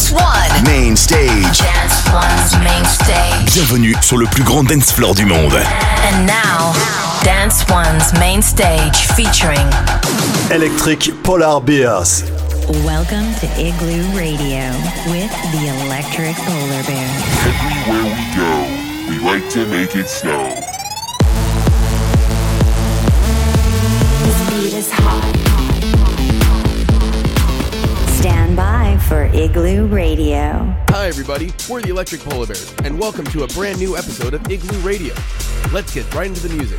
Dance One. Main stage. Dance One's main stage. Bienvenue sur le plus grand dance floor du monde. And now, Dance One's main stage featuring Electric Polar Bears. Welcome to Igloo Radio with the Electric Polar Bear. Everywhere we go, we like to make it snow. This beat is hot. For Igloo Radio. Hi, everybody. We're the Electric Polar Bears, and welcome to a brand new episode of Igloo Radio. Let's get right into the music.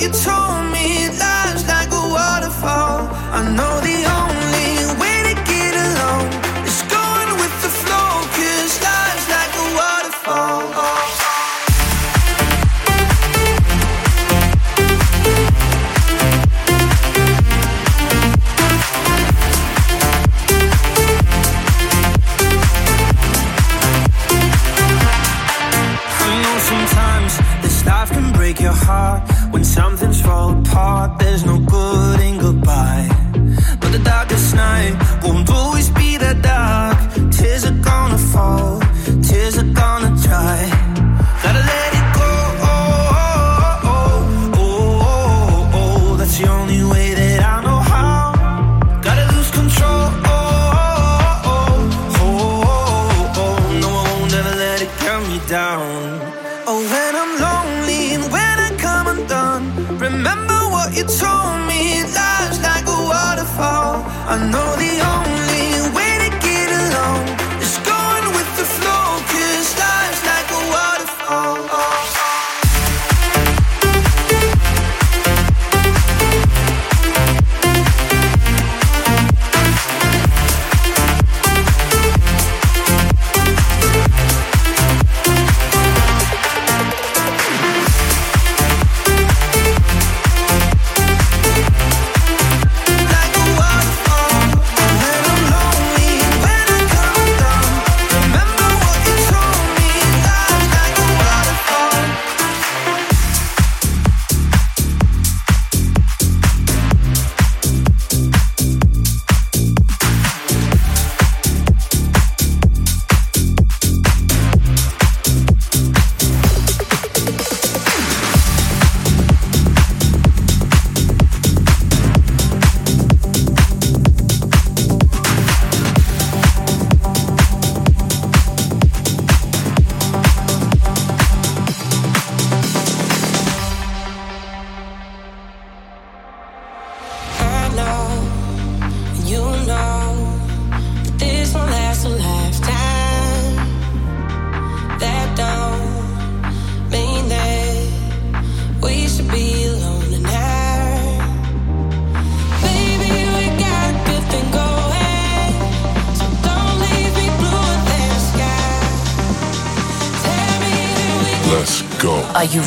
it's tongue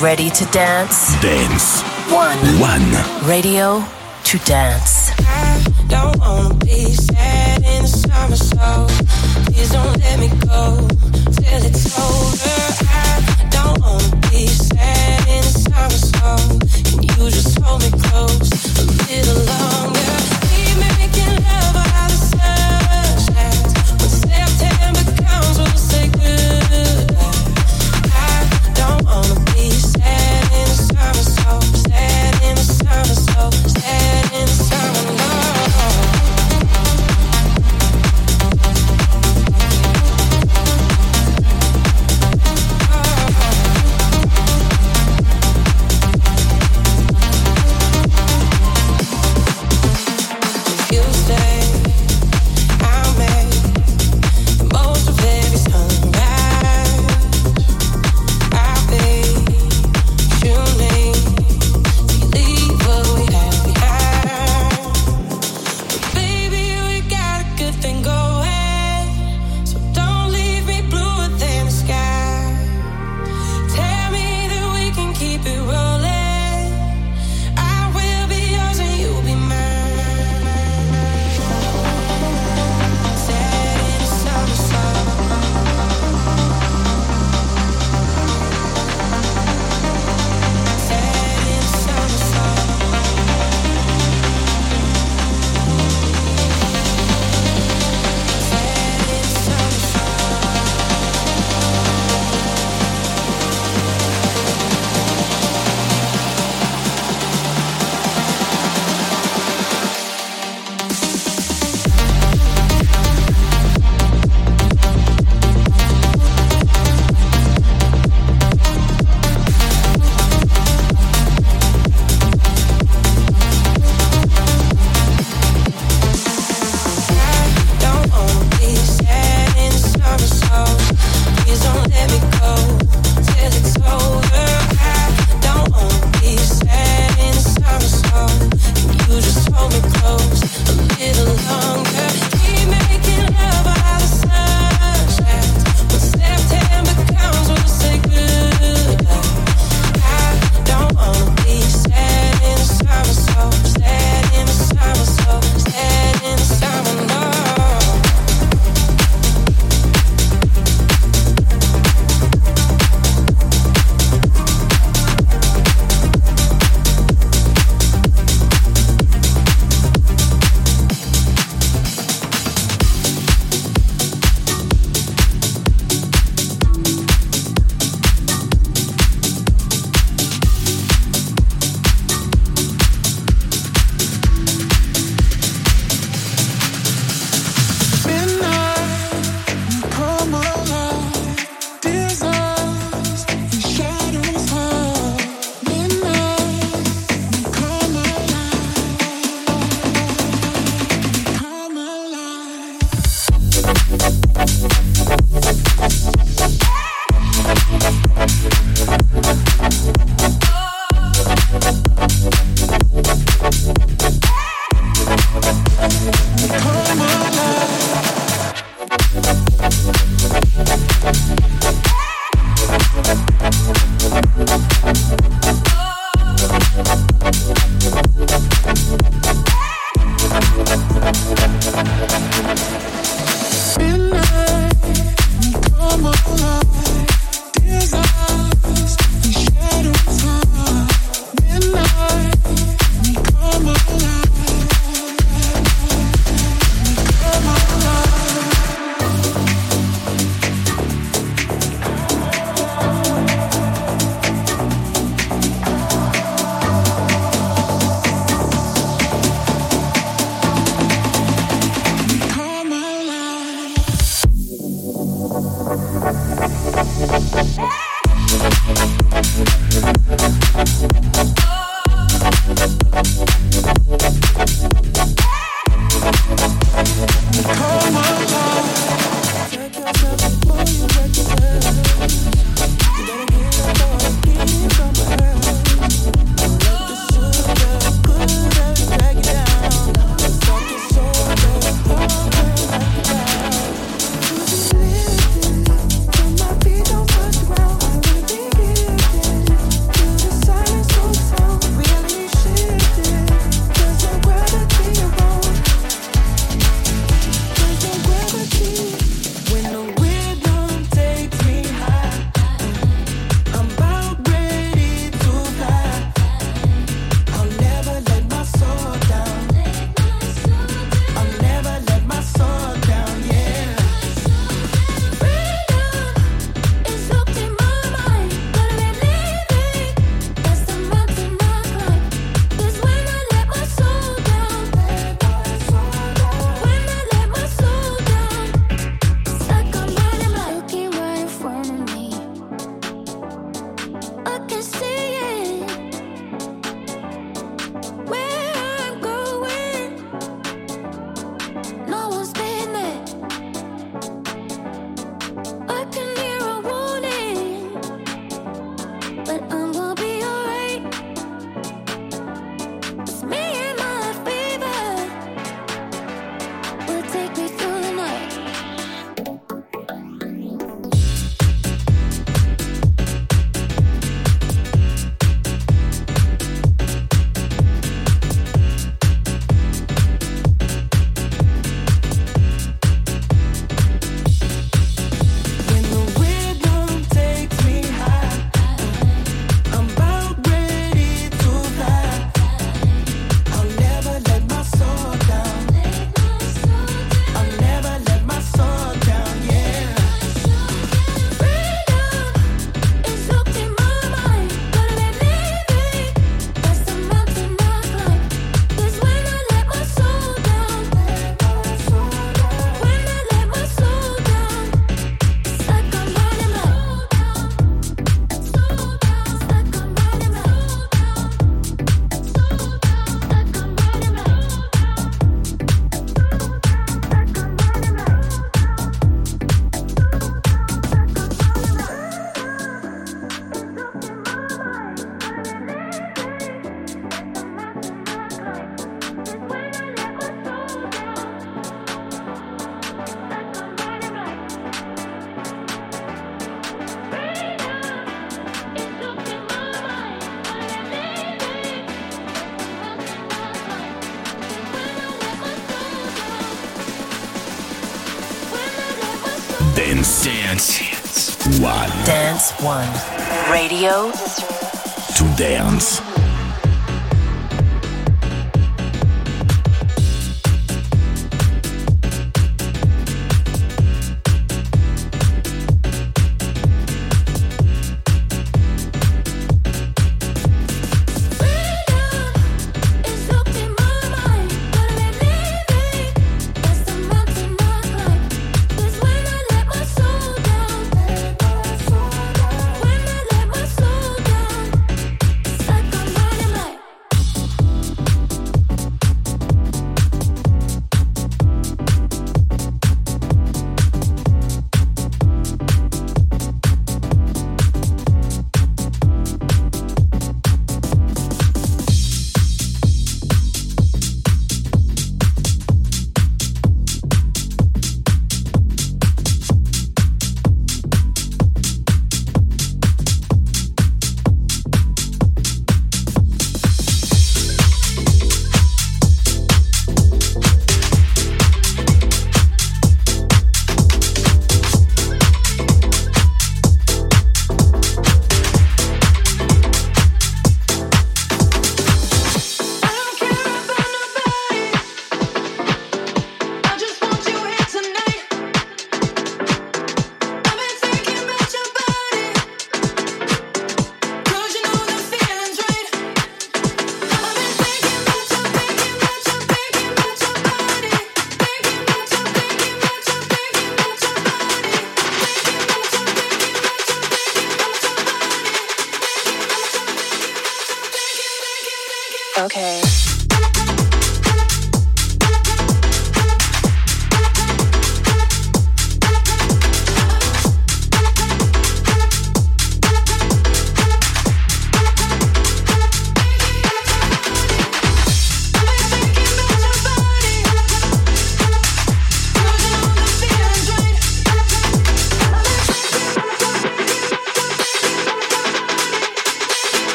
ready to dance? Dance. One. One. Radio to dance. I don't wanna be sad in the summer, so please don't let me go till it's over. I don't wanna be sad in the summer, so you just hold me close a little longer?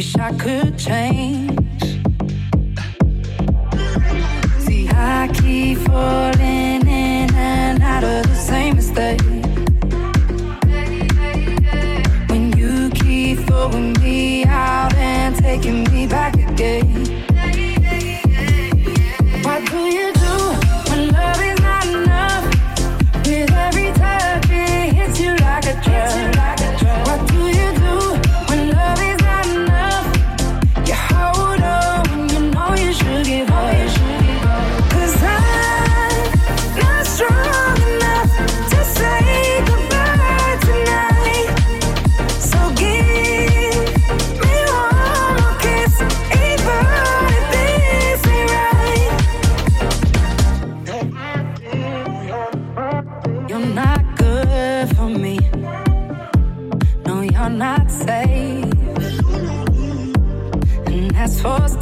wish I could change. See, I keep falling in and out of the same mistake. When you keep throwing me out and taking me back again.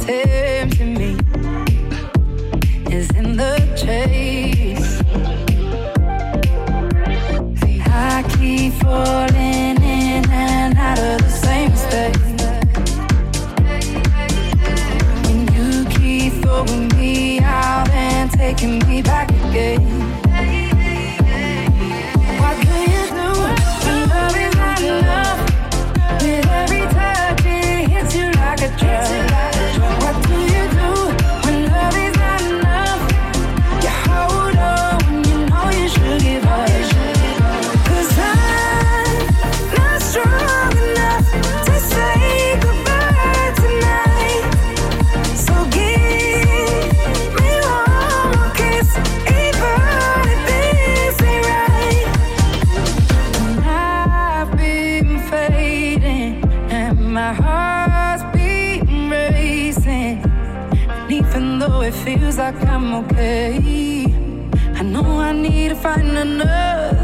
That's okay, I know I need to find another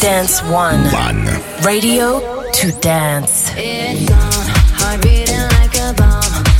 Dance One. One. Radio to dance. It's on, like a bomb.